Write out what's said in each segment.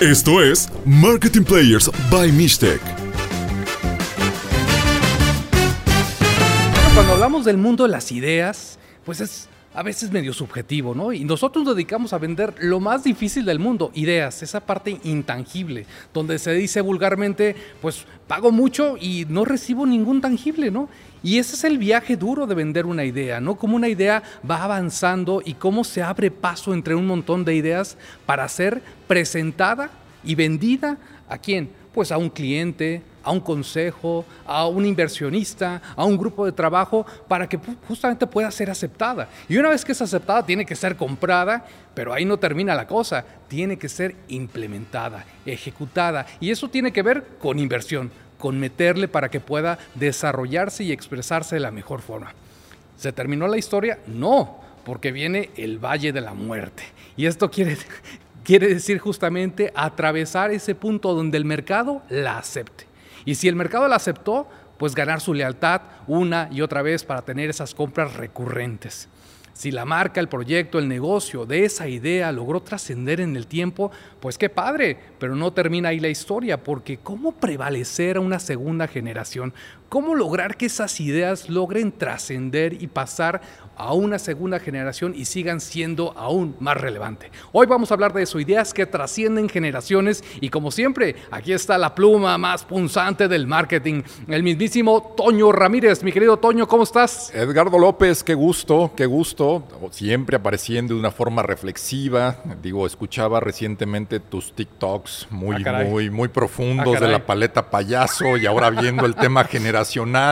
Esto es Marketing Players by Mistec. Cuando hablamos del mundo de las ideas, pues es a veces medio subjetivo, ¿no? Y nosotros nos dedicamos a vender lo más difícil del mundo, ideas, esa parte intangible, donde se dice vulgarmente, pues pago mucho y no recibo ningún tangible, ¿no? Y ese es el viaje duro de vender una idea, ¿no? Cómo una idea va avanzando y cómo se abre paso entre un montón de ideas para ser presentada y vendida a quién? Pues a un cliente, a un consejo, a un inversionista, a un grupo de trabajo, para que justamente pueda ser aceptada. Y una vez que es aceptada, tiene que ser comprada, pero ahí no termina la cosa, tiene que ser implementada, ejecutada. Y eso tiene que ver con inversión, con meterle para que pueda desarrollarse y expresarse de la mejor forma. ¿Se terminó la historia? No, porque viene el Valle de la Muerte. Y esto quiere, quiere decir justamente atravesar ese punto donde el mercado la acepte. Y si el mercado la aceptó, pues ganar su lealtad una y otra vez para tener esas compras recurrentes. Si la marca, el proyecto, el negocio de esa idea logró trascender en el tiempo, pues qué padre, pero no termina ahí la historia, porque ¿cómo prevalecer a una segunda generación? ¿Cómo lograr que esas ideas logren trascender y pasar a una segunda generación y sigan siendo aún más relevantes? Hoy vamos a hablar de eso, ideas que trascienden generaciones y como siempre, aquí está la pluma más punzante del marketing, el mismísimo Toño Ramírez. Mi querido Toño, ¿cómo estás? Edgardo López, qué gusto, qué gusto, siempre apareciendo de una forma reflexiva. Digo, escuchaba recientemente tus TikToks muy, Ah, muy, muy profundos Ah, de la paleta payaso y ahora viendo el tema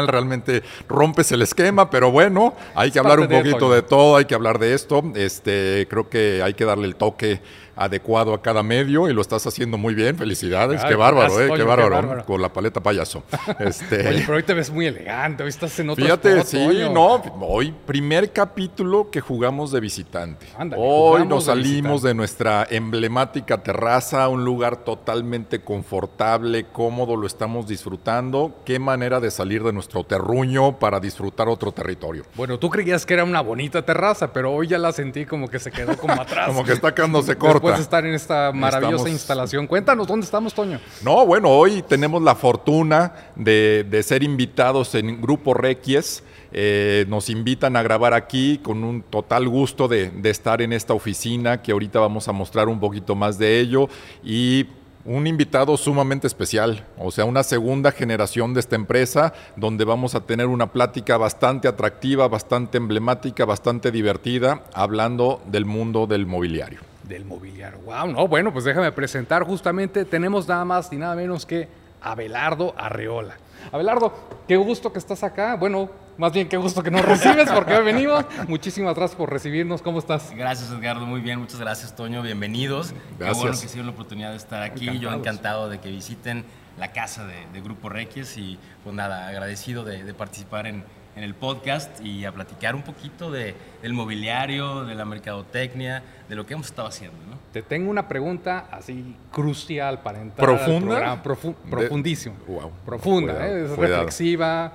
realmente rompes el esquema, pero bueno, hay que hablar un de, poquito Toño. de todo, hay que hablar de esto. Este, creo que hay que darle el toque adecuado a cada medio y lo estás haciendo muy bien. Felicidades, Ay, qué bárbaro, eh, qué qué bárbaro, con la paleta payaso. Este, Oye, pero hoy te ves muy elegante, hoy estás en otro Fíjate, spot, sí, no, hoy primer capítulo que jugamos de visitante. Ándale, hoy nos de salimos visitante. de nuestra emblemática terraza, un lugar totalmente confortable, cómodo, lo estamos disfrutando. Qué manera de salir de nuestro terruño para disfrutar otro territorio. Bueno, tú creías que era una bonita terraza, pero hoy ya la sentí como que se quedó como atrás. Como que está quedándose corta. De estar en esta maravillosa Estamos- instalación. Cuéntanos, ¿dónde estamos, Toño? No, bueno, hoy tenemos la fortuna de, de ser invitados en Grupo Requies. Eh, nos invitan a grabar aquí con un total gusto de, de estar en esta oficina, que ahorita vamos a mostrar un poquito más de ello. Y un invitado sumamente especial, o sea, una segunda generación de esta empresa, donde vamos a tener una plática bastante atractiva, bastante emblemática, bastante divertida, hablando del mundo del mobiliario. Del mobiliario. Wow, no, bueno, pues déjame presentar justamente, tenemos nada más y nada menos que Abelardo Arreola. Abelardo, qué gusto que estás acá. Bueno, más bien qué gusto que nos recibes porque hoy venimos. Muchísimas gracias por recibirnos. ¿Cómo estás? Gracias Edgardo, muy bien, muchas gracias Toño, bienvenidos. Qué Gracias. bueno que se dio la oportunidad de estar aquí, yo Encantados. encantado de que visiten la casa de, de Grupo Requies y pues nada, agradecido de, de participar en, en el podcast y a platicar un poquito de, del mobiliario, de la mercadotecnia, de lo que hemos estado haciendo. ¿no? Te tengo una pregunta así crucial para entrar al ¿Profunda? programa. Profu- De- profundísima. Wow. Profunda, Cuidado, ¿eh? es cuidado. reflexiva.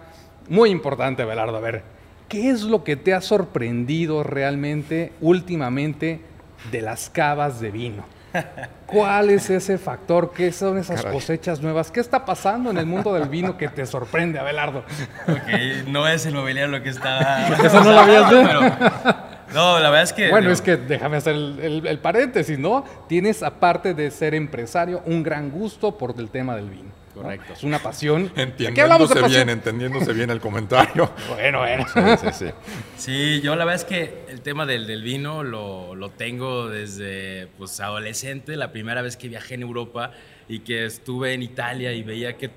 Muy importante, Abelardo. A ver, ¿qué es lo que te ha sorprendido realmente últimamente de las cavas de vino? ¿Cuál es ese factor? ¿Qué son esas Caray. cosechas nuevas? ¿Qué está pasando en el mundo del vino que te sorprende, Abelardo? Ok, no es el mobiliario lo que está... Eso no lo habías visto. pero- No, la verdad es que... Bueno, digo, es que déjame hacer el, el- el paréntesis, ¿no? Tienes, aparte de ser empresario, un gran gusto por el tema del vino. ¿No? Correcto. Es una pasión. ¿Qué hablamos de Entendiéndose pasión? bien, entendiéndose bien el comentario. Bueno, bueno. Sí, sí, sí. Sí, yo la verdad es que el tema del, del vino lo, lo tengo desde pues, adolescente, la primera vez que viajé en Europa y que estuve en Italia y veía que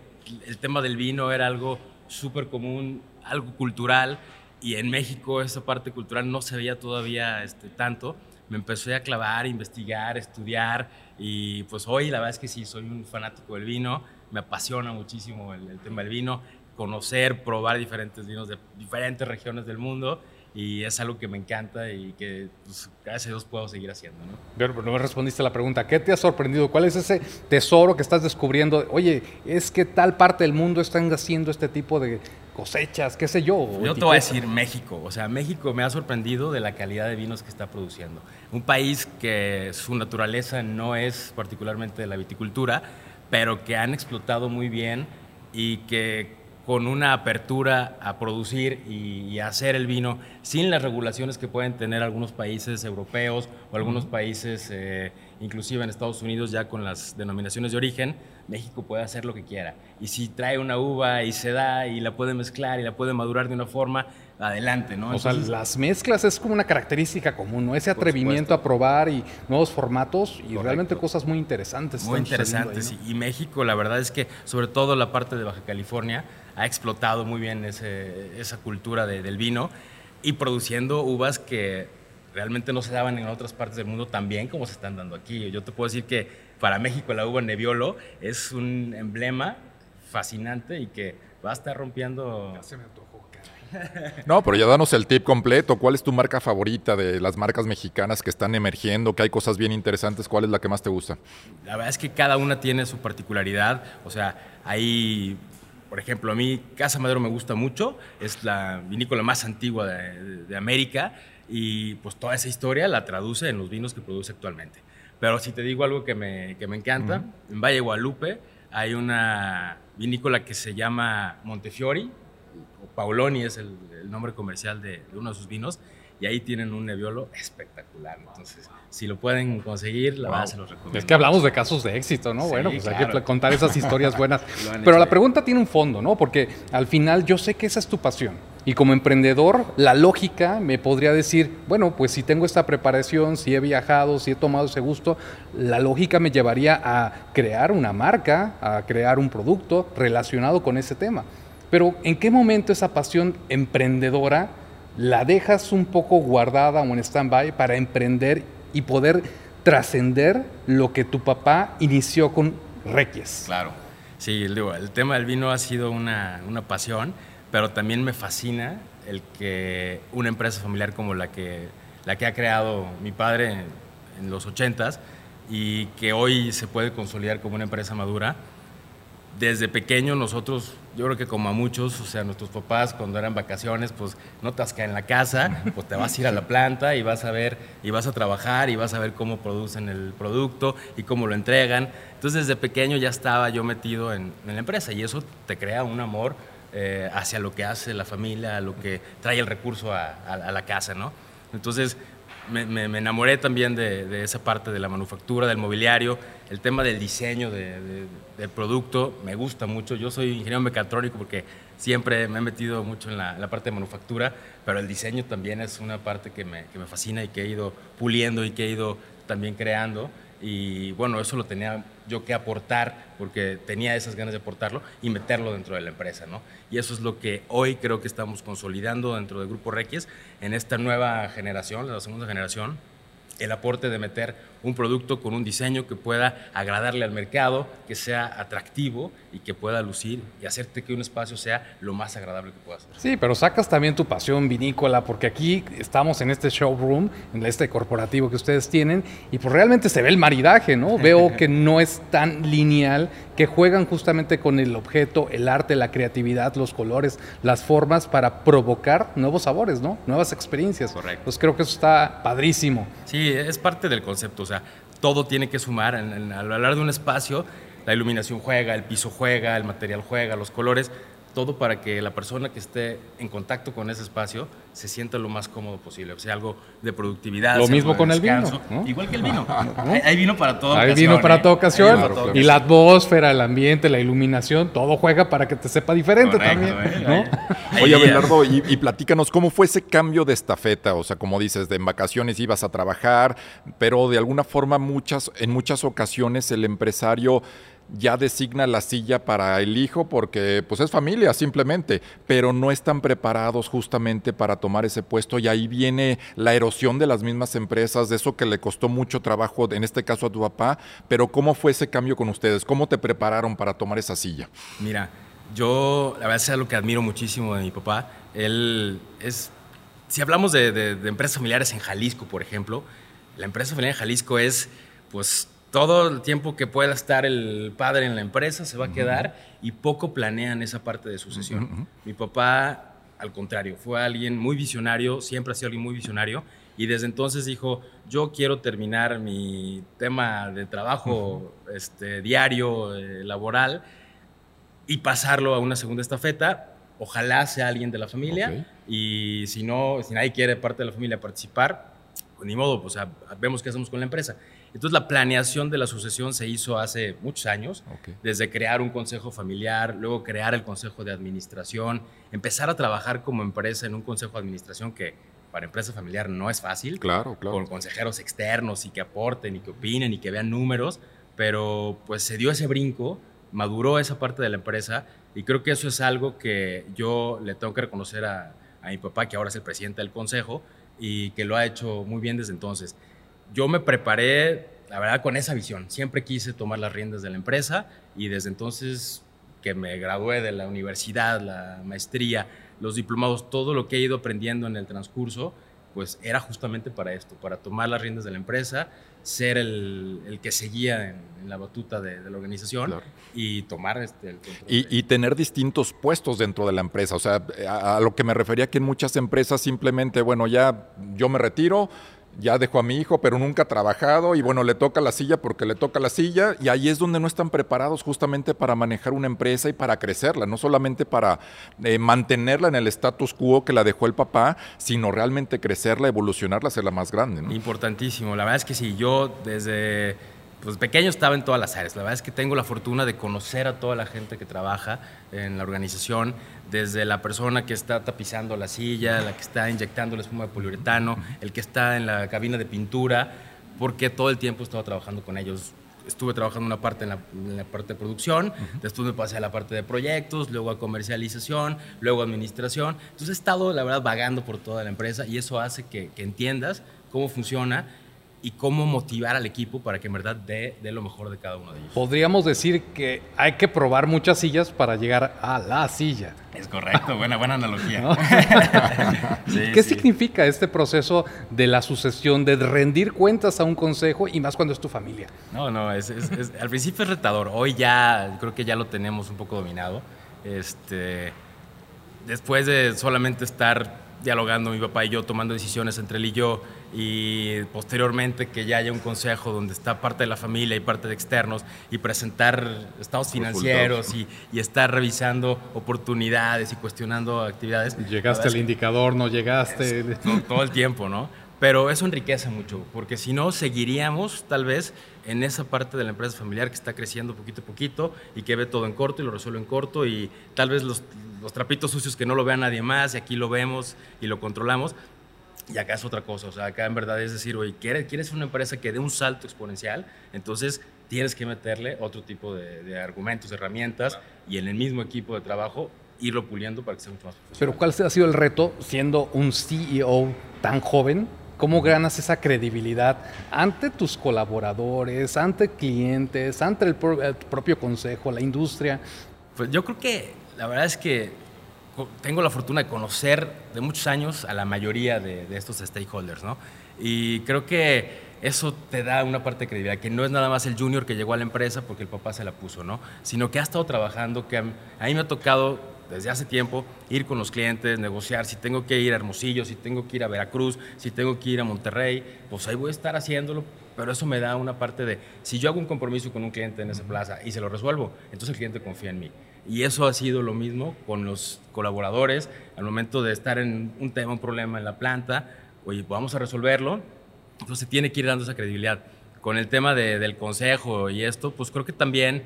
el tema del vino era algo súper común, algo cultural, y en México esa parte cultural no se veía todavía este, tanto. Me empecé a clavar, investigar, estudiar, y pues hoy la verdad es que sí, soy un fanático del vino, me apasiona muchísimo el, el tema del vino, conocer, probar diferentes vinos de diferentes regiones del mundo y es algo que me encanta y que pues, gracias a Dios puedo seguir haciendo. ¿no? Pero no me respondiste a la pregunta. ¿Qué te ha sorprendido? ¿Cuál es ese tesoro que estás descubriendo? Oye, es que tal parte del mundo están haciendo este tipo de, cosechas, qué sé yo. Yo te voy a decir México. O sea, México me ha sorprendido de la calidad de vinos que está produciendo. Un país que su naturaleza no es particularmente la viticultura, pero que han explotado muy bien y que con una apertura a producir y, hacer el vino sin las regulaciones que pueden tener algunos países europeos o algunos países, eh, inclusive en Estados Unidos, ya con las denominaciones de origen, México puede hacer lo que quiera. Y si trae una uva y se da y la puede mezclar y la puede madurar de una forma, adelante, ¿no? o sea, las mezclas es como una característica común, ¿no? Ese atrevimiento a probar y nuevos formatos y realmente cosas muy interesantes. Muy interesantes. Y México, la verdad es que, sobre todo la parte de Baja California, ha explotado muy bien esa cultura del vino y produciendo uvas que realmente no se daban en otras partes del mundo tan bien como se están dando aquí. Yo te puedo decir que para México la uva Nebbiolo es un emblema fascinante y que va a estar rompiendo... Ya se me antojó, no, pero ya danos el tip completo. ¿Cuál es tu marca favorita de las marcas mexicanas que están emergiendo, que hay cosas bien interesantes? ¿Cuál es la que más te gusta? La verdad es que cada una tiene su particularidad. O sea, hay por ejemplo, a mí Casa Madero me gusta mucho, es la vinícola más antigua de, América y pues toda esa historia la traduce en los vinos que produce actualmente. Pero si te digo algo que me, que me encanta, en Valle Guadalupe hay una vinícola que se llama Montefiori, o Paoloni es el, nombre comercial de, de, uno de sus vinos, y ahí tienen un Nebbiolo espectacular. Entonces, si lo pueden conseguir, la verdad se los recomiendo. Es que hablamos de casos de éxito, ¿no? bueno, pues hay que contar esas historias buenas. Pero la pregunta tiene un fondo, ¿no? Porque al final yo sé que esa es tu pasión. Y como emprendedor, la lógica me podría decir, bueno, pues si tengo esta preparación, si he viajado, si he tomado ese gusto, la lógica me llevaría a crear una marca, a crear un producto relacionado con ese tema. Pero ¿en qué momento esa pasión emprendedora la dejas un poco guardada o en stand-by para emprender y poder trascender lo que tu papá inició con Requies. Claro, sí, el, tema del vino ha sido una, pasión, pero también me fascina el que una empresa familiar como la que, la que ha creado mi padre en, los 80s y que hoy se puede consolidar como una empresa madura, desde pequeño nosotros, yo creo que como a muchos, o sea, nuestros papás cuando eran vacaciones, pues no te en la casa, pues te vas a ir a la planta y vas a ver, y vas a trabajar y vas a ver cómo producen el producto y cómo lo entregan. Entonces desde pequeño ya estaba yo metido en, la empresa y eso te crea un amor eh, hacia lo que hace la familia, a lo que trae el recurso a, a la casa, ¿no? Entonces me, enamoré también de, esa parte de la manufactura, del mobiliario, el tema del diseño del producto, me gusta mucho. Yo soy ingeniero mecatrónico porque siempre me he metido mucho en la, parte de manufactura, pero el diseño también es una parte que me, que me fascina y que he ido puliendo y que he ido también creando. Y bueno, eso lo tenía yo que aportar, porque tenía esas ganas de aportarlo y meterlo dentro de la empresa, ¿no? Y eso es lo que hoy creo que estamos consolidando dentro del Grupo Requies en esta nueva generación, la segunda generación, el aporte de meter un producto con un diseño que pueda agradarle al mercado, que sea atractivo y que pueda lucir y hacerte que un espacio sea lo más agradable que pueda ser. Sí, pero sacas también tu pasión vinícola, porque aquí estamos en este showroom, en este corporativo que ustedes tienen, y pues realmente se ve el maridaje, ¿no? Veo que no es tan lineal, que juegan justamente con el objeto, el arte, la creatividad, los colores, las formas para provocar nuevos sabores, ¿no? Nuevas experiencias. Correcto. Pues creo que eso está padrísimo. Sí, es parte del concepto, o sea, todo tiene que sumar. En, a lo largo de un espacio, la iluminación juega, el piso juega, el material juega, los colores todo para que la persona que esté en contacto con ese espacio se sienta lo más cómodo posible, o sea, algo de productividad. Lo mismo con el vino. Igual que el vino. Hay, vino para toda ocasión. Hay vino para toda ocasión. y la atmósfera, el ambiente, la iluminación, todo juega para que te sepa diferente también. ¿eh? Oye, Abelardo, y, y, platícanos, ¿cómo fue ese cambio de estafeta? O sea, como dices, de en vacaciones ibas a trabajar, pero de alguna forma muchas, en muchas ocasiones el empresario ya designa la silla para el hijo porque pues es familia simplemente, pero no están preparados justamente para tomar ese puesto y ahí viene la erosión de las mismas empresas, de eso que le costó mucho trabajo, en este caso a tu papá, pero ¿cómo fue ese cambio con ustedes? ¿Cómo te prepararon para tomar esa silla? Mira, yo la verdad es algo que admiro muchísimo de mi papá, él es, si hablamos de, de empresas familiares en Jalisco, por ejemplo, la empresa familiar en Jalisco es pues todo el tiempo que pueda estar el padre en la empresa se va a quedar y poco planean esa parte de sucesión. Mi papá, al contrario, fue alguien muy visionario, siempre ha sido alguien muy visionario y desde entonces dijo, yo quiero terminar mi tema de trabajo este, diario, eh, laboral, y pasarlo a una segunda estafeta. Ojalá sea alguien de la familia y si no, si nadie quiere parte de la familia participar, pues ni modo, pues vemos qué hacemos con la empresa. Entonces la planeación de la sucesión se hizo hace muchos años, desde crear un consejo familiar, luego crear el consejo de administración, empezar a trabajar como empresa en un consejo de administración que para empresa familiar no es fácil. Claro, claro. Con consejeros externos y que aporten y que opinen y que vean números, pero pues se dio ese brinco, maduró esa parte de la empresa y creo que eso es algo que yo le tengo que reconocer a, a mi papá, que ahora es el presidente del consejo y que lo ha hecho muy bien desde entonces. Yo me preparé, la verdad, con esa visión. Siempre quise tomar las riendas de la empresa y desde entonces que me gradué de la universidad, la maestría, los diplomados, todo lo que he ido aprendiendo en el transcurso, pues era justamente para esto, para tomar las riendas de la empresa, ser el, que seguía en, la batuta de, la organización y tomar este, el control. Y, tener distintos puestos dentro de la empresa. O sea, a, a, lo que me refería que en muchas empresas simplemente, bueno, ya yo me retiro, ya dejó a mi hijo, pero nunca ha trabajado y bueno, le toca la silla porque le toca la silla y ahí es donde no están preparados justamente para manejar una empresa y para crecerla, no solamente para eh, mantenerla en el status quo que la dejó el papá, sino realmente crecerla, evolucionarla, hacerla más grande. Importantísimo, la verdad es que sí, yo desde pues pequeño estaba en todas las áreas. La verdad es que tengo la fortuna de conocer a toda la gente que trabaja en la organización, desde la persona que está tapizando la silla, la que está inyectando la espuma de poliuretano, el que está en la cabina de pintura, porque todo el tiempo he estado trabajando con ellos. Estuve trabajando una parte en la, parte de producción, después me pasé a la parte de proyectos, luego a comercialización, luego a administración. Entonces he estado, la verdad, vagando por toda la empresa y eso hace que, que entiendas cómo funciona y cómo motivar al equipo para que en verdad dé, lo mejor de cada uno de ellos. Podríamos decir que hay que probar muchas sillas para llegar a la silla. Es correcto, buena, buena analogía. ¿Qué significa este proceso de la sucesión, de rendir cuentas a un consejo y más cuando es tu familia? No, no, es, al principio es retador. Hoy ya creo que ya lo tenemos un poco dominado. Este, después de solamente estar dialogando mi papá y yo, tomando decisiones entre él y yo, y posteriormente que ya haya un consejo donde está parte de la familia y parte de externos, y presentar estados financieros y, y, estar revisando oportunidades y cuestionando actividades. Llegaste al indicador, no llegaste. todo, el tiempo, ¿no? Pero eso enriquece mucho, porque si no, seguiríamos tal vez en esa parte de la empresa familiar que está creciendo poquito a poquito y que ve todo en corto y lo resuelve en corto y tal vez los, los trapitos sucios que no lo vea nadie más y aquí lo vemos y lo controlamos. Y acá es otra cosa, o sea, acá en verdad es decir, oye, ¿quieres, quieres una empresa que dé un salto exponencial? Entonces tienes que meterle otro tipo de, de argumentos, herramientas y en el mismo equipo de trabajo irlo puliendo para que sea mucho más profesional. Pero ¿cuál ha sido el reto siendo un CEO tan joven ¿Cómo ganas esa credibilidad ante tus colaboradores, ante clientes, ante el, propio consejo, la industria? Pues yo creo que la verdad es que tengo la fortuna de conocer de muchos años a la mayoría de, estos stakeholders, ¿no? Y creo que eso te da una parte de credibilidad, que no es nada más el junior que llegó a la empresa porque el papá se la puso, ¿no? Sino que ha estado trabajando, que a mí me ha tocado desde hace tiempo ir con los clientes, negociar, si tengo que ir a Hermosillo, si tengo que ir a Veracruz, si tengo que ir a Monterrey, pues ahí voy a estar haciéndolo, pero eso me da una parte de, si yo hago un compromiso con un cliente en esa plaza y se lo resuelvo, entonces el cliente confía en mí. Y eso ha sido lo mismo con los colaboradores al momento de estar en un tema, un problema en la planta, oye, vamos a resolverlo, entonces tiene que ir dando esa credibilidad. Con el tema del consejo y esto, pues creo que también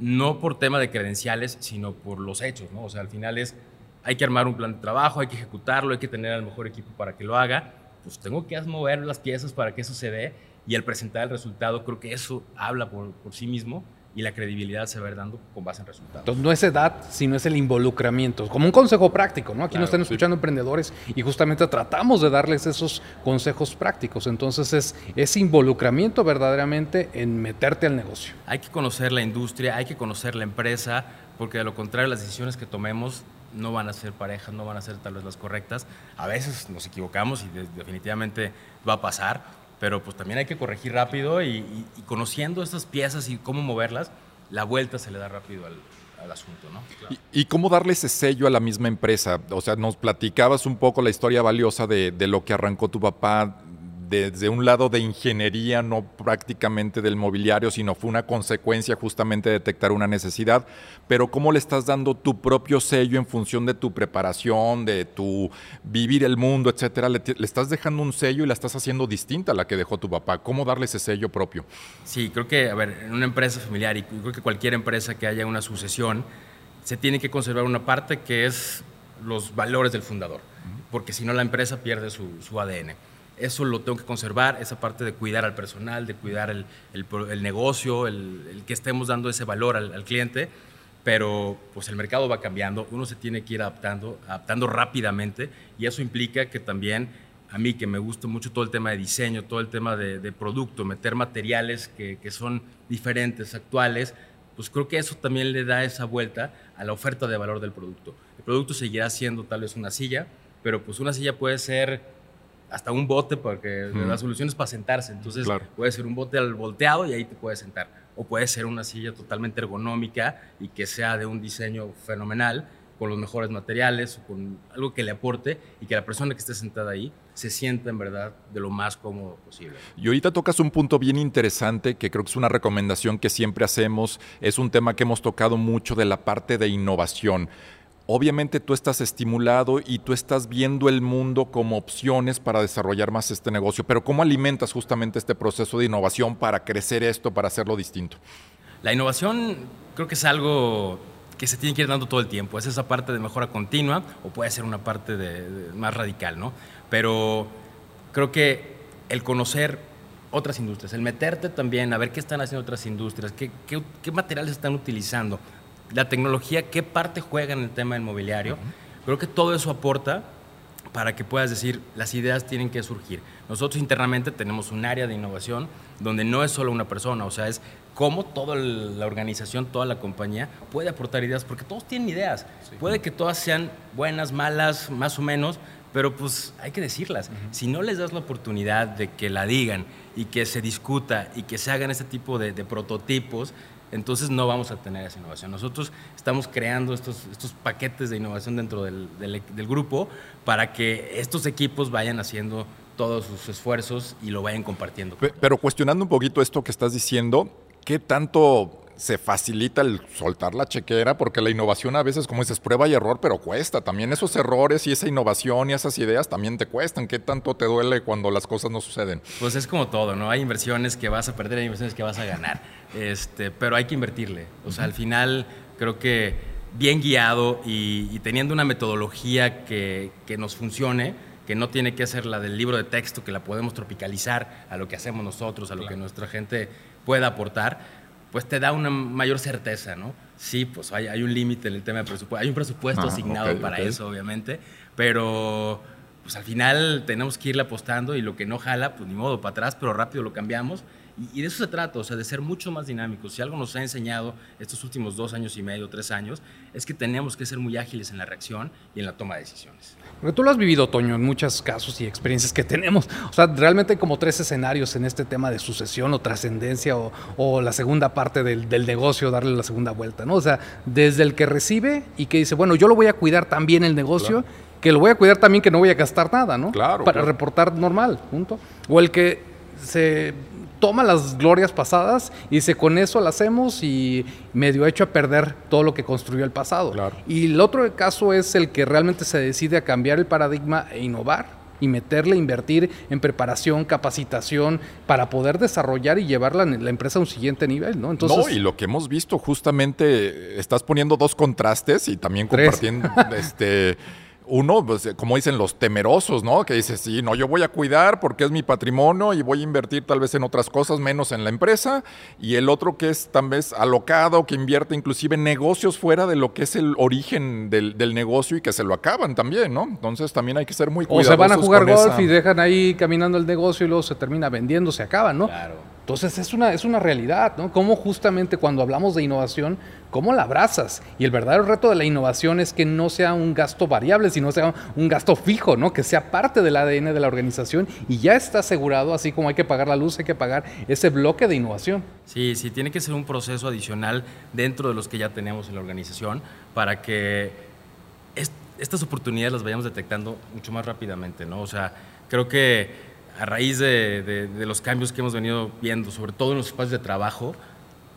no por tema de credenciales, sino por los hechos, ¿no? O sea, al final es, hay que armar un plan de trabajo, hay que ejecutarlo, hay que tener al mejor equipo para que lo haga, pues tengo que mover las piezas para que eso se dé y al presentar el resultado creo que eso habla por, por sí mismo y la credibilidad se va a ir dando con base en resultados. Entonces, no es edad, sino es el involucramiento. Como un consejo práctico, ¿no? Aquí nos están escuchando emprendedores y justamente tratamos de darles esos consejos prácticos. Entonces, es ese involucramiento verdaderamente en meterte al negocio. Hay que conocer la industria, hay que conocer la empresa, porque de lo contrario, las decisiones que tomemos no van a ser parejas, no van a ser tal vez las correctas. A veces nos equivocamos y definitivamente va a pasar, pero pues también hay que corregir rápido y, conociendo estas piezas y cómo moverlas, la vuelta se le da rápido al, asunto, ¿no? ¿Y, cómo darle ese sello a la misma empresa? O sea, nos platicabas un poco la historia valiosa de lo que arrancó tu papá, desde un lado de ingeniería, no prácticamente del mobiliario, sino fue una consecuencia justamente de detectar una necesidad, pero cómo le estás dando tu propio sello en función de tu preparación, de tu vivir el mundo, etcétera, le, estás dejando un sello y la estás haciendo distinta a la que dejó tu papá. ¿Cómo darle ese sello propio? Sí, creo que, a ver, en una empresa familiar y creo que cualquier empresa que haya una sucesión, se tiene que conservar una parte que es los valores del fundador, porque si no la empresa pierde su, su ADN eso lo tengo que conservar, esa parte de cuidar al personal, de cuidar el, el, negocio, el, que estemos dando ese valor al, cliente, pero pues el mercado va cambiando, uno se tiene que ir adaptando, adaptando rápidamente y eso implica que también a mí que me gusta mucho todo el tema de diseño, todo el tema de, producto, meter materiales que, que son diferentes, actuales, pues creo que eso también le da esa vuelta a la oferta de valor del producto. El producto seguirá siendo tal vez una silla, pero pues una silla puede ser hasta un bote, porque la solución es para sentarse. Entonces puede ser un bote al volteado y ahí te puedes sentar. O puede ser una silla totalmente ergonómica y que sea de un diseño fenomenal, con los mejores materiales o con algo que le aporte y que la persona que esté sentada ahí se sienta en verdad de lo más cómodo posible. Y ahorita tocas un punto bien interesante que creo que es una recomendación que siempre hacemos, es un tema que hemos tocado mucho de la parte de innovación obviamente tú estás estimulado y tú estás viendo el mundo como opciones para desarrollar más este negocio, pero ¿cómo alimentas justamente este proceso de innovación para crecer esto, para hacerlo distinto? La innovación creo que es algo que se tiene que ir dando todo el tiempo, es esa parte de mejora continua o puede ser una parte de, más radical, ¿no? Pero creo que el conocer otras industrias, el meterte también a ver qué están haciendo otras industrias, qué, qué, qué materiales están utilizando, la tecnología, qué parte juega en el tema del mobiliario. Creo que todo eso aporta para que puedas decir, las ideas tienen que surgir. Nosotros internamente tenemos un área de innovación donde no es solo una persona, o sea, es cómo toda la organización, toda la compañía puede aportar ideas, porque todos tienen ideas. Puede que todas sean buenas, malas, más o menos, pero pues hay que decirlas. Si no les das la oportunidad de que la digan y que se discuta y que se hagan este tipo de prototipos, entonces no vamos a tener esa innovación. Nosotros estamos creando estos, estos paquetes de innovación dentro del, del, grupo para que estos equipos vayan haciendo todos sus esfuerzos y lo vayan compartiendo. Pero cuestionando un poquito esto que estás diciendo, ¿qué tanto se facilita el soltar la chequera porque la innovación a veces, como dices, prueba y error, pero cuesta. También esos errores y esa innovación y esas ideas también te cuestan. ¿Qué tanto te duele cuando las cosas no suceden? Pues es como todo, ¿no? Hay inversiones que vas a perder, hay inversiones que vas a ganar. Este, pero hay que invertirle. O sea, al final creo que bien guiado y, teniendo una metodología que, que nos funcione, que no tiene que ser la del libro de texto, que la podemos tropicalizar a lo que hacemos nosotros, a lo que nuestra gente pueda aportar pues te da una mayor certeza, ¿no? Sí, pues hay, un límite en el tema de presupuesto, hay un presupuesto asignado para eso, obviamente, pero pues al final tenemos que irle apostando y lo que no jala, pues ni modo, para atrás, pero rápido lo cambiamos y, de eso se trata, o sea, de ser mucho más dinámicos. Si algo nos ha enseñado estos últimos dos años y medio, tres años, es que tenemos que ser muy ágiles en la reacción y en la toma de decisiones. Porque tú lo has vivido, Toño, en muchos casos y experiencias que tenemos. O sea, realmente hay como tres escenarios en este tema de sucesión o trascendencia o, la segunda parte del, negocio, darle la segunda vuelta, ¿no? O sea, desde el que recibe y que dice, bueno, yo lo voy a cuidar también el negocio. que lo voy a cuidar también que no voy a gastar nada, ¿no? Claro. Para reportar normal, punto. O el que se toma las glorias pasadas y dice, con eso lo hacemos y medio hecho a perder todo lo que construyó el pasado. Y el otro caso es el que realmente se decide a cambiar el paradigma e innovar y meterle, invertir en preparación, capacitación para poder desarrollar y llevar la, empresa a un siguiente nivel, ¿no? Entonces, no, y lo que hemos visto justamente, estás poniendo dos contrastes y también compartiendo este uno, pues, como dicen los temerosos, ¿no? Que dice, sí, no, yo voy a cuidar porque es mi patrimonio y voy a invertir tal vez en otras cosas menos en la empresa. Y el otro que es tal vez alocado, que invierte inclusive en negocios fuera de lo que es el origen del, negocio y que se lo acaban también, ¿no? Entonces también hay que ser muy cuidadosos. O se van a jugar golf y dejan ahí caminando el negocio y luego se termina vendiendo, se acaba, ¿no? Claro. Entonces es una, es una realidad, ¿no? Cómo justamente cuando hablamos de innovación, cómo la abrazas. Y el verdadero reto de la innovación es que no sea un gasto variable, sino sea un gasto fijo, ¿no? Que sea parte del ADN de la organización y ya está asegurado, así como hay que pagar la luz, hay que pagar ese bloque de innovación. Sí, sí, tiene que ser un proceso adicional dentro de los que ya tenemos en la organización para que estas oportunidades las vayamos detectando mucho más rápidamente, ¿no? O sea, creo que a raíz de, los cambios que hemos venido viendo, sobre todo en los espacios de trabajo,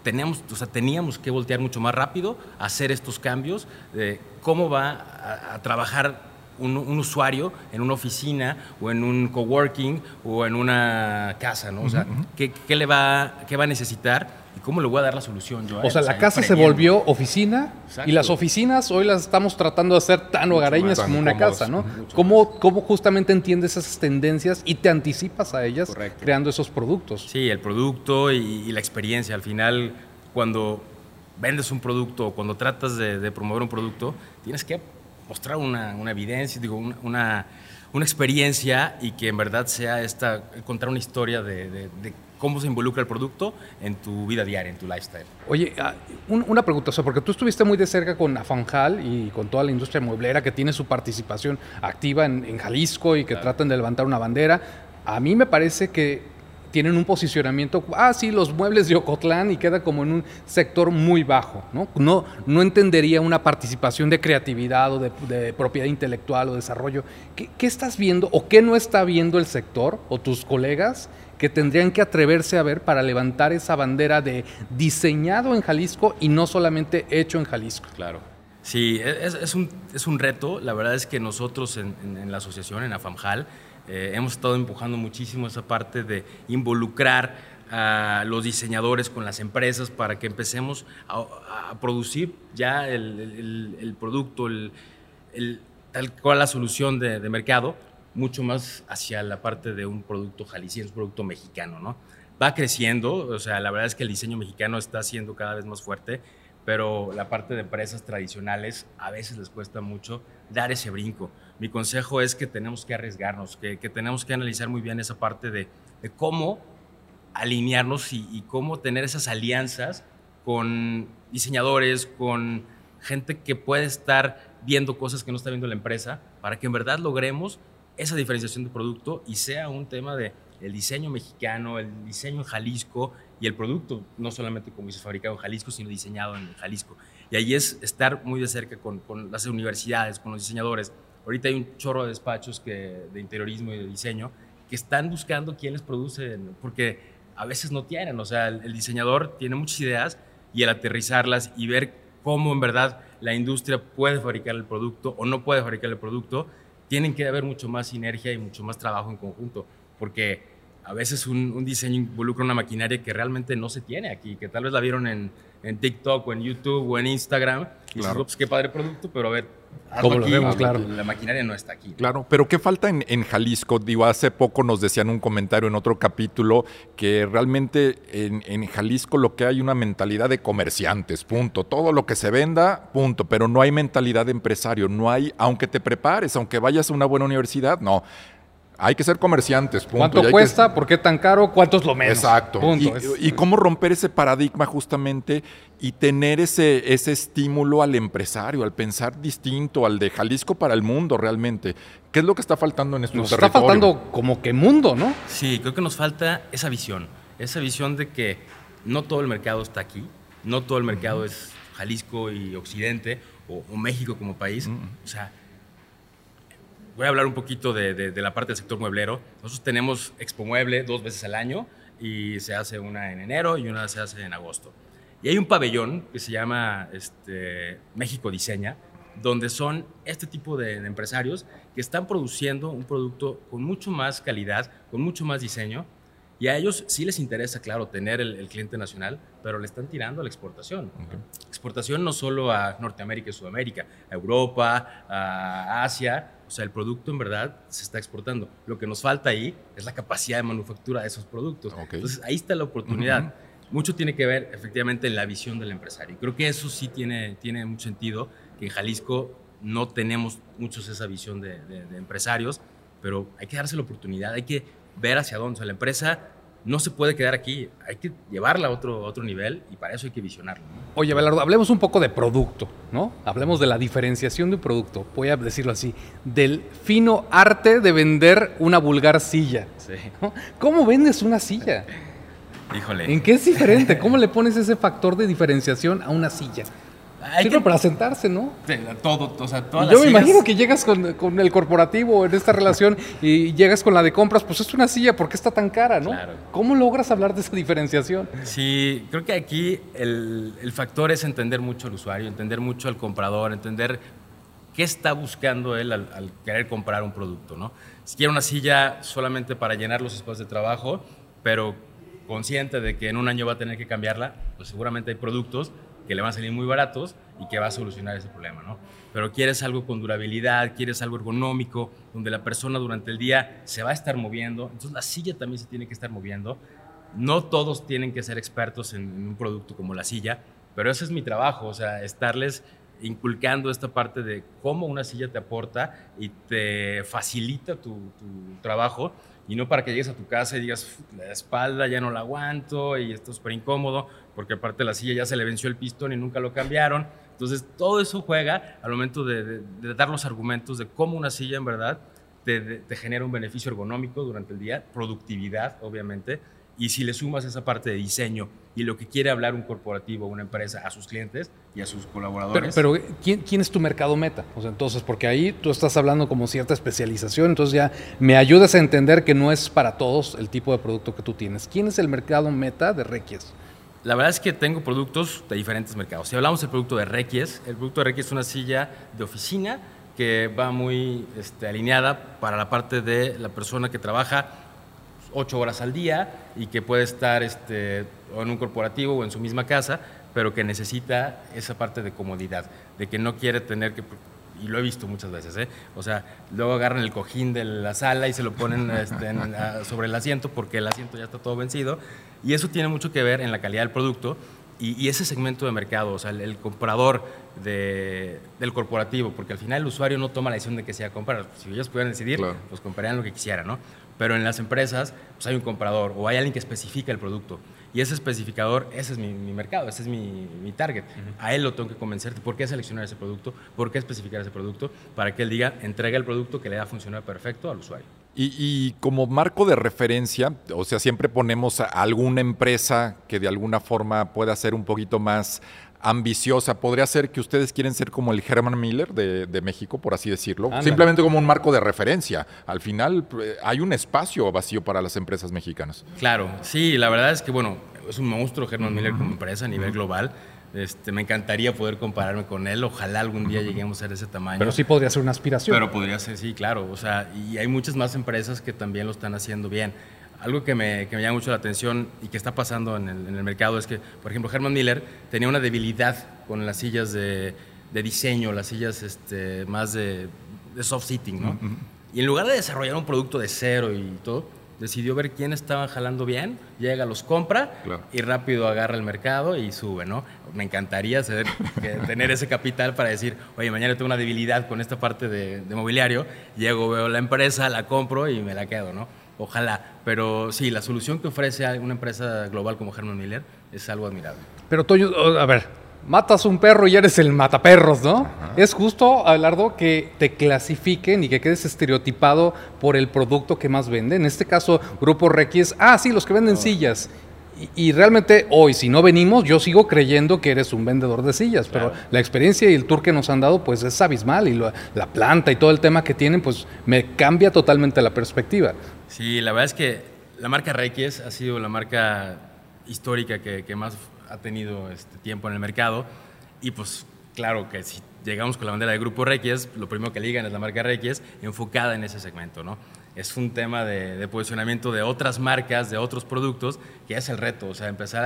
teníamos, o sea, teníamos que voltear mucho más rápido, hacer estos cambios, de cómo va a, trabajar un, usuario en una oficina o en un coworking o en una casa, ¿no? O sea, ¿qué, qué, le va, ¿qué va a necesitar? ¿Y cómo le voy a dar la solución yo? o sea, la casa se volvió oficina y las oficinas hoy las estamos tratando de hacer tan hogareñas como una casa, ¿no? ¿Cómo, ¿Cómo, justamente entiendes esas tendencias y te anticipas a ellas creando esos productos? Sí, el producto y, la experiencia. Al final, cuando vendes un producto o cuando tratas de, promover un producto, tienes que mostrar una, evidencia, digo, una, una, experiencia y que en verdad sea esta, contar una historia de, de cómo se involucra el producto en tu vida diaria, en tu lifestyle. Oye, ah, una pregunta, porque tú estuviste muy de cerca con Afanjal y con toda la industria mueblera que tiene su participación activa en, Jalisco y que tratan de levantar una bandera. A mí me parece que tienen un posicionamiento, ah, sí, los muebles de Ocotlán y queda como en un sector muy bajo, ¿no? No, entendería una participación de creatividad o de, propiedad intelectual o desarrollo. ¿Qué, ¿Qué, estás viendo o qué no está viendo el sector o tus colegas que tendrían que atreverse a ver para levantar esa bandera de diseñado en Jalisco y no solamente hecho en Jalisco. Claro. Sí, es, un, es un, reto. La verdad es que nosotros en, la asociación, en AFAMJAL, eh, hemos estado empujando muchísimo esa parte de involucrar a los diseñadores con las empresas para que empecemos a, producir ya el, producto, tal cual la solución de, de mercado mucho más hacia la parte de un producto jalisciense, un producto mexicano, ¿no? Va creciendo, o sea, la verdad es que el diseño mexicano está siendo cada vez más fuerte, pero la parte de empresas tradicionales a veces les cuesta mucho dar ese brinco. Mi consejo es que tenemos que arriesgarnos, que, tenemos que analizar muy bien esa parte de, cómo alinearnos y, y, cómo tener esas alianzas con diseñadores, con gente que puede estar viendo cosas que no está viendo la empresa, para que en verdad logremos esa diferenciación de producto y sea un tema de el diseño mexicano, el diseño en Jalisco y el producto, no solamente como dice fabricado en Jalisco, sino diseñado en Jalisco. Y ahí es estar muy de cerca con, las universidades, con los diseñadores. Ahorita hay un chorro de despachos que, de interiorismo y de diseño que están buscando quién les produce, porque a veces no tienen, o sea, el, el diseñador tiene muchas ideas y el aterrizarlas y ver cómo en verdad la industria puede fabricar el producto o no puede fabricar el producto, tienen que haber mucho más sinergia y mucho más trabajo en conjunto, porque a veces un, diseño involucra una maquinaria que realmente no se tiene aquí, que tal vez la vieron en, en TikTok o en YouTube o en Instagram. Y claro. pues qué padre producto, pero a ver, como lo vemos, claro. La maquinaria no está aquí. Claro, pero ¿qué falta en, en, Jalisco? Digo, hace poco nos decían un comentario en otro capítulo que realmente en, en, Jalisco lo que hay una mentalidad de comerciantes, punto. Todo lo que se venda, punto. Pero no hay mentalidad de empresario. No hay, aunque te prepares, aunque vayas a una buena universidad, no. Hay que ser comerciantes. Punto. ¿Cuánto cuesta? ¿Por qué tan caro? ¿Cuánto es lo menos? Exacto. Y, cómo romper ese paradigma justamente y tener ese, ese estímulo al empresario, al pensar distinto, al de Jalisco para el mundo realmente. ¿Qué es lo que está faltando en estos nos Está faltando como que mundo, ¿no? Sí, creo que nos falta esa visión. Esa visión de que no todo el mercado está aquí, no todo el mercado es Jalisco y Occidente o, México como país. O sea, voy a hablar un poquito de, la parte del sector mueblero. Nosotros tenemos Expo Mueble dos veces al año y se hace una en enero y una se hace en agosto. Y hay un pabellón que se llama este, México Diseña, donde son este tipo de, de, empresarios que están produciendo un producto con mucho más calidad, con mucho más diseño y a ellos sí les interesa, claro, tener el, cliente nacional, pero le están tirando a la exportación. Exportación no solo a Norteamérica y Sudamérica, a Europa, a Asia. O sea, el producto en verdad se está exportando. Lo que nos falta ahí es la capacidad de manufactura de esos productos. Entonces, ahí está la oportunidad. Mucho tiene que ver efectivamente en la visión del empresario. Creo que eso sí tiene, tiene mucho sentido, que en Jalisco no tenemos muchos esa visión de, de empresarios, pero hay que darse la oportunidad, hay que ver hacia dónde. O sea, la empresa no se puede quedar aquí, hay que llevarla a otro, otro nivel y para eso hay que visionarlo. Oye, Belardo, hablemos un poco de producto, ¿no? Hablemos de la diferenciación de un producto, voy a decirlo así, del fino arte de vender una vulgar silla. Sí. ¿Cómo vendes una silla? Híjole. ¿En qué es diferente? ¿Cómo le pones ese factor de diferenciación a una silla? Hay Sirve que- para sentarse, ¿no? Todo, o sea, todas Yo las me sillas- imagino que llegas con, con el corporativo en esta relación y llegas con la de compras, pues es una silla, ¿por qué está tan cara, no? Claro. ¿Cómo logras hablar de esa diferenciación? Sí, creo que aquí el, el factor es entender mucho al usuario, entender mucho al comprador, entender qué está buscando él al, al querer comprar un producto, ¿no? Si quiere una silla solamente para llenar los espacios de trabajo, pero consciente de que en un año va a tener que cambiarla, pues seguramente hay productos que le van a salir muy baratos y que va a solucionar ese problema, ¿no? Pero quieres algo con durabilidad, quieres algo ergonómico, donde la persona durante el día se va a estar moviendo, entonces la silla también se tiene que estar moviendo. No todos tienen que ser expertos en, un producto como la silla, pero ese es mi trabajo, o sea, estarles inculcando esta parte de cómo una silla te aporta y te facilita tu, tu trabajo y no para que llegues a tu casa y digas, "Uf, la espalda ya no la aguanto y esto es súper incómodo, porque aparte la silla ya se le venció el pistón y nunca lo cambiaron. Entonces, todo eso juega al momento de, de- de dar los argumentos de cómo una silla en verdad te, te genera un beneficio ergonómico durante el día, productividad, obviamente, y si le sumas esa parte de diseño y lo que quiere hablar un corporativo, una empresa a sus clientes y a sus Pero, colaboradores. pero ¿quién, quién es tu mercado meta? O sea, entonces, porque ahí tú estás hablando como cierta especialización, entonces ya me ayudas a entender que no es para todos el tipo de producto que tú tienes. ¿Quién es el mercado meta de Requies? La verdad es que tengo productos de diferentes mercados. Si hablamos del producto de Requies, el producto de Requies es una silla de oficina que va muy este, alineada para la parte de la persona que trabaja ocho horas al día y que puede estar este, en un corporativo o en su misma casa, pero que necesita esa parte de comodidad, de que no quiere tener que y lo he visto muchas veces, ¿eh? O sea, luego agarran el cojín de la sala y se lo ponen este, en- a- sobre el asiento porque el asiento ya está todo vencido. Y eso tiene mucho que ver en la calidad del producto y, y ese segmento de mercado, o sea, el, el comprador de- del corporativo, porque al final el usuario no toma la decisión de que sea comprar. Si ellos pudieran decidir, Claro. pues comprarían lo que quisieran, ¿no? Pero en las empresas, pues hay un comprador o hay alguien que especifica el producto. Y ese especificador, ese es mi, mi mercado, ese es mi, mi target. A él lo tengo que convencer de por qué seleccionar ese producto, por qué especificar ese producto, para que él diga, entrega el producto que le da a funcionar perfecto al usuario. Y, y como marco de referencia, o sea, siempre ponemos a alguna empresa que de alguna forma pueda ser un poquito más ambiciosa. Podría ser que ustedes quieren ser como el Herman Miller de, de México, por así decirlo. Simplemente como un marco de referencia. Al final eh, hay un espacio vacío para las empresas mexicanas. Claro, sí, la verdad es que, bueno, es un monstruo Herman Miller como empresa a nivel global. Este, me encantaría poder compararme con él. Ojalá algún día lleguemos a ser ese tamaño. Pero sí podría ser una aspiración. Pero podría ser, sí, claro. O sea, y hay muchas más empresas que también lo están haciendo bien. Algo que me, que me llama mucho la atención y que está pasando en el, en el mercado es que, por ejemplo, Herman Miller tenía una debilidad con las sillas de, de diseño, las sillas este, más de, de soft sitting, ¿no? Y en lugar de desarrollar un producto de cero y todo, decidió ver quién estaban jalando bien, llega, los compra Claro. y rápido agarra el mercado y sube, ¿no? Me encantaría ser- que- tener ese capital para decir, oye, mañana tengo una debilidad con esta parte de, de mobiliario, llego, veo la empresa, la compro y me la quedo, ¿no? Ojalá, pero sí, la solución que ofrece una empresa global como Herman Miller es algo admirable. Pero Toño, a ver, matas un perro y eres el mataperros, ¿no? Es justo, Abelardo, que te clasifiquen y que quedes estereotipado por el producto que más vende. En este caso, Grupo Requies, ah, sí, los que venden sillas. Y, y realmente hoy, si no venimos, yo sigo creyendo que eres un vendedor de sillas, pero la experiencia y el tour que nos han dado, pues es abismal y lo- la planta y todo el tema que tienen, pues me cambia totalmente la perspectiva. Sí, la verdad es que la marca Requies ha sido la marca histórica que, que más ha tenido este tiempo en el mercado. Y pues claro que si llegamos con la bandera de Grupo Requies, lo primero que ligan es la marca Requies enfocada en ese segmento, ¿no? Es un tema de, de posicionamiento de otras marcas, de otros productos, que es el reto, o sea, empezar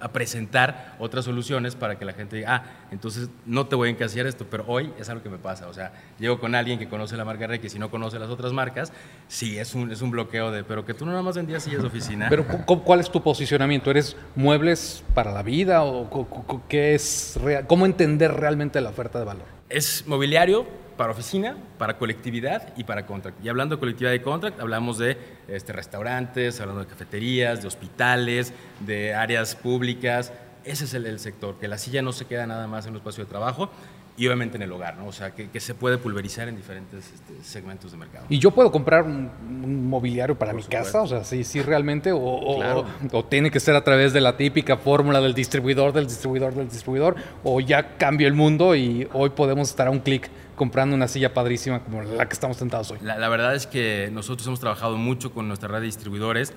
a, presentar otras soluciones para que la gente diga, ah, entonces no te voy a encasillar esto, pero hoy es algo que me pasa, o sea, llego con alguien que conoce la marca Requies y no conoce las otras marcas, sí, es un, es un bloqueo de, pero que tú no nada más vendías sillas de oficina. Pero cu- cu- ¿cuál es tu posicionamiento? ¿Eres muebles para la vida o qué es cómo entender realmente la oferta de valor? es mobiliario para oficina, para colectividad y para contract. Y hablando de colectividad y contract, hablamos de este, restaurantes, hablando de cafeterías, de hospitales, de áreas públicas. Ese es el, el sector, que la silla no se queda nada más en un espacio de trabajo, y obviamente en el hogar, ¿no? O sea, que, que se puede pulverizar en diferentes este, segmentos de mercado. ¿Y yo puedo comprar un, un mobiliario para mi casa? O sea, sí, sí realmente, o, o- Claro. o- o tiene que ser a través de la típica fórmula del distribuidor, del distribuidor, del distribuidor, o ya cambió el mundo y hoy podemos estar a un clic comprando una silla padrísima como la que estamos tentados hoy. La, la verdad es que nosotros hemos trabajado mucho con nuestra red de distribuidores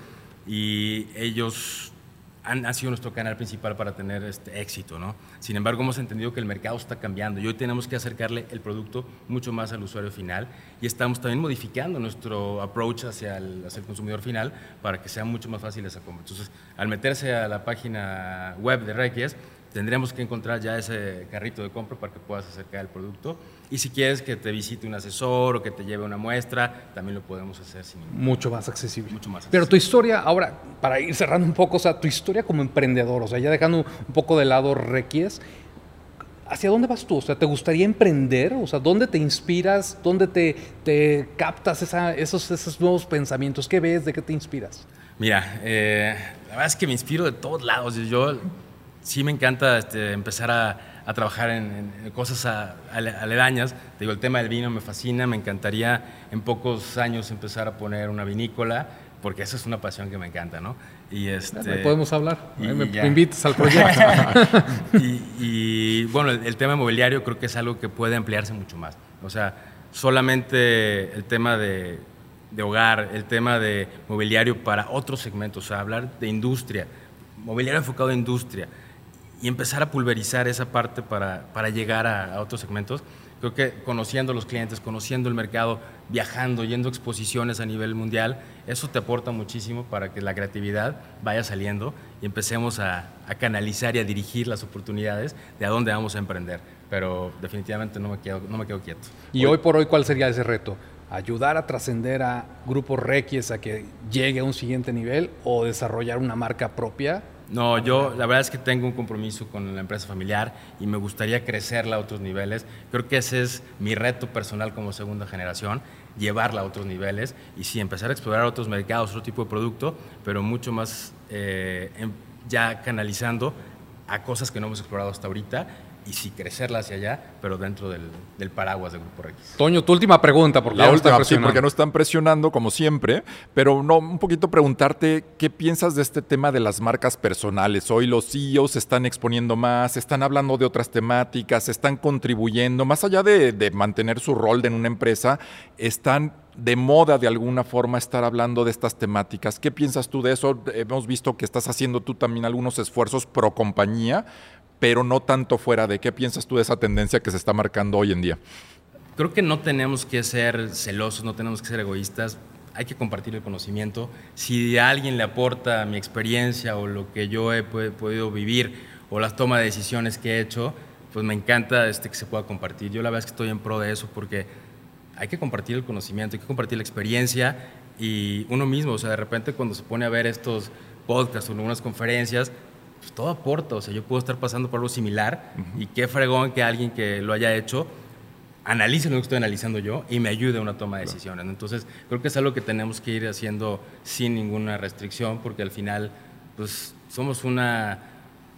y ellos han, han sido nuestro canal principal para tener este éxito, ¿no? Sin embargo, hemos entendido que el mercado está cambiando y hoy tenemos que acercarle el producto mucho más al usuario final y estamos también modificando nuestro approach hacia el, hacia el consumidor final para que sea mucho más fácil esa compra. Entonces, al meterse a la página web de Requies, tendríamos que encontrar ya ese carrito de compra para que puedas acercar el producto. Y si quieres que te visite un asesor o que te lleve una muestra, también lo podemos hacer sin ningún Mucho más accesible. Mucho más Pero accesible. tu historia, ahora, para ir cerrando un poco, o sea, tu historia como emprendedor, o sea, ya dejando un poco de lado Requies, ¿hacia dónde vas tú? O sea, ¿te gustaría emprender? O sea, ¿dónde te inspiras? ¿Dónde te, te captas esa- esos, esos nuevos pensamientos? ¿Qué ves? ¿De qué te inspiras? Mira, eh, la verdad es que me inspiro de todos lados. Yo sí me encanta este, empezar a, a trabajar en, en cosas a- ale- aledañas. Te digo, el tema del vino me fascina. Me encantaría en pocos años empezar a poner una vinícola, porque eso es una pasión que me encanta, ¿no? Y este, podemos hablar. y me, me invitas al proyecto. y, y, bueno, el, el tema inmobiliario creo que es algo que puede ampliarse mucho más. O sea, solamente el tema de, de hogar, el tema de mobiliario para otros segmentos, o sea, hablar de industria, mobiliario enfocado en industria y empezar a pulverizar esa parte para, para llegar a, a otros segmentos. Creo que conociendo a los clientes, conociendo el mercado, viajando, yendo a exposiciones a nivel mundial, eso te aporta muchísimo para que la creatividad vaya saliendo y empecemos a, a canalizar y a dirigir las oportunidades de a dónde vamos a emprender. Pero definitivamente no me quedo, no me quedo quieto. y hoy por hoy, ¿cuál sería ese reto? ¿Ayudar a trascender a grupos Requies a que llegue a un siguiente nivel o desarrollar una marca propia? No, yo la verdad es que tengo un compromiso con la empresa familiar y me gustaría crecerla a otros niveles. Creo que ese es mi reto personal como segunda generación, llevarla a otros niveles y sí, empezar a explorar otros mercados, otro tipo de producto, pero mucho más eh, em- ya canalizando a cosas que no hemos explorado hasta ahorita y sí crecerla hacia allá, pero dentro del, del paraguas de Grupo Rex. Toño, tu última pregunta, porque La está última, sí, porque nos están presionando como siempre, pero no, un poquito preguntarte qué piensas de este tema de las marcas personales. Hoy los CEOs se están exponiendo más, están hablando de otras temáticas, están contribuyendo, más allá de, de mantener su rol en una empresa, están de moda de alguna forma estar hablando de estas temáticas. ¿Qué piensas tú de eso? Hemos visto que estás haciendo tú también algunos esfuerzos pro compañía, pero no tanto fuera de. ¿Qué piensas tú de esa tendencia que se está marcando hoy en día? Creo que no tenemos que ser celosos, no tenemos que ser egoístas. Hay que compartir el conocimiento. Si a alguien le aporta mi experiencia o lo que yo he podido vivir o las tomas de decisiones que he hecho, pues me encanta este, que se pueda compartir. Yo la verdad es que estoy en pro de eso porque hay que compartir el conocimiento, hay que compartir la experiencia y uno mismo, o sea, de repente cuando se pone a ver estos podcasts o algunas conferencias, pues todo aporta, o sea, yo puedo estar pasando por algo similar y qué fregón que alguien que lo haya hecho analice lo que estoy analizando yo y me ayude a una toma de decisiones. ¿no? Entonces, creo que es algo que tenemos que ir haciendo sin ninguna restricción, porque al final, pues, somos una,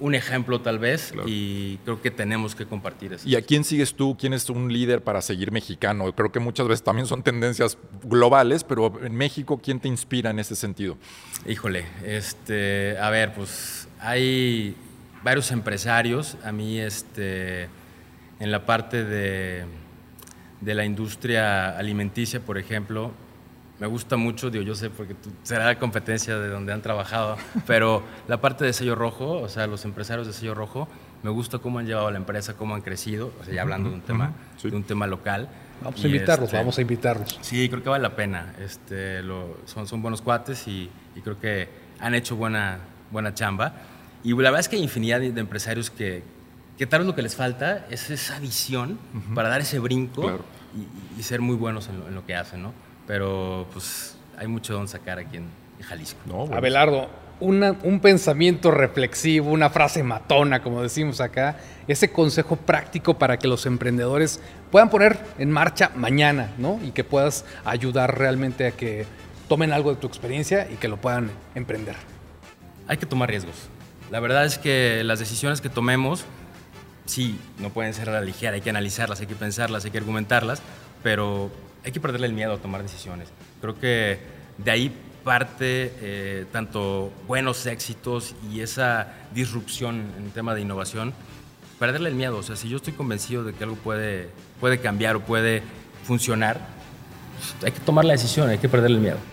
un ejemplo tal vez y creo que tenemos que compartir eso. ¿Y a quién sigues tú? ¿Quién es un líder para seguir mexicano? Creo que muchas veces también son tendencias globales, pero en México, ¿quién te inspira en ese sentido? Híjole, este, a ver, pues hay varios empresarios. A mí, este, en la parte de, de la industria alimenticia, por ejemplo, me gusta mucho, digo, yo sé porque tú, será la competencia de donde han trabajado, pero la parte de sello rojo, o sea, los empresarios de sello rojo, me gusta cómo han llevado a la empresa, cómo han crecido, o sea, ya hablando de un tema, sí. de un tema local. Vamos Y, a invitarlos, este, vamos a invitarlos. Sí, creo que vale la pena. Este, lo- son, son buenos cuates y, y creo que han hecho buena, buena chamba. Y la verdad es que hay infinidad de, de empresarios que, que tal vez lo que les falta es esa visión para dar ese brinco Claro. y, y ser muy buenos en lo, en lo que hacen, ¿no? Pero pues hay mucho don sacar aquí en, en Jalisco. No, bueno. Abelardo, un pensamiento reflexivo, una frase matona, como decimos acá, ese consejo práctico para que los emprendedores puedan poner en marcha mañana, ¿no? Y que puedas ayudar realmente a que tomen algo de tu experiencia y que lo puedan emprender. Hay que tomar riesgos. La verdad es que las decisiones que tomemos, sí, no pueden ser a la ligera, hay que analizarlas, hay que pensarlas, hay que argumentarlas, pero hay que perderle el miedo a tomar decisiones. Creo que de ahí parte eh, tanto buenos éxitos y esa disrupción en tema de innovación, perderle el miedo. O sea, si yo estoy convencido de que algo puede, puede cambiar o puede funcionar, hay que tomar la decisión, hay que perderle el miedo.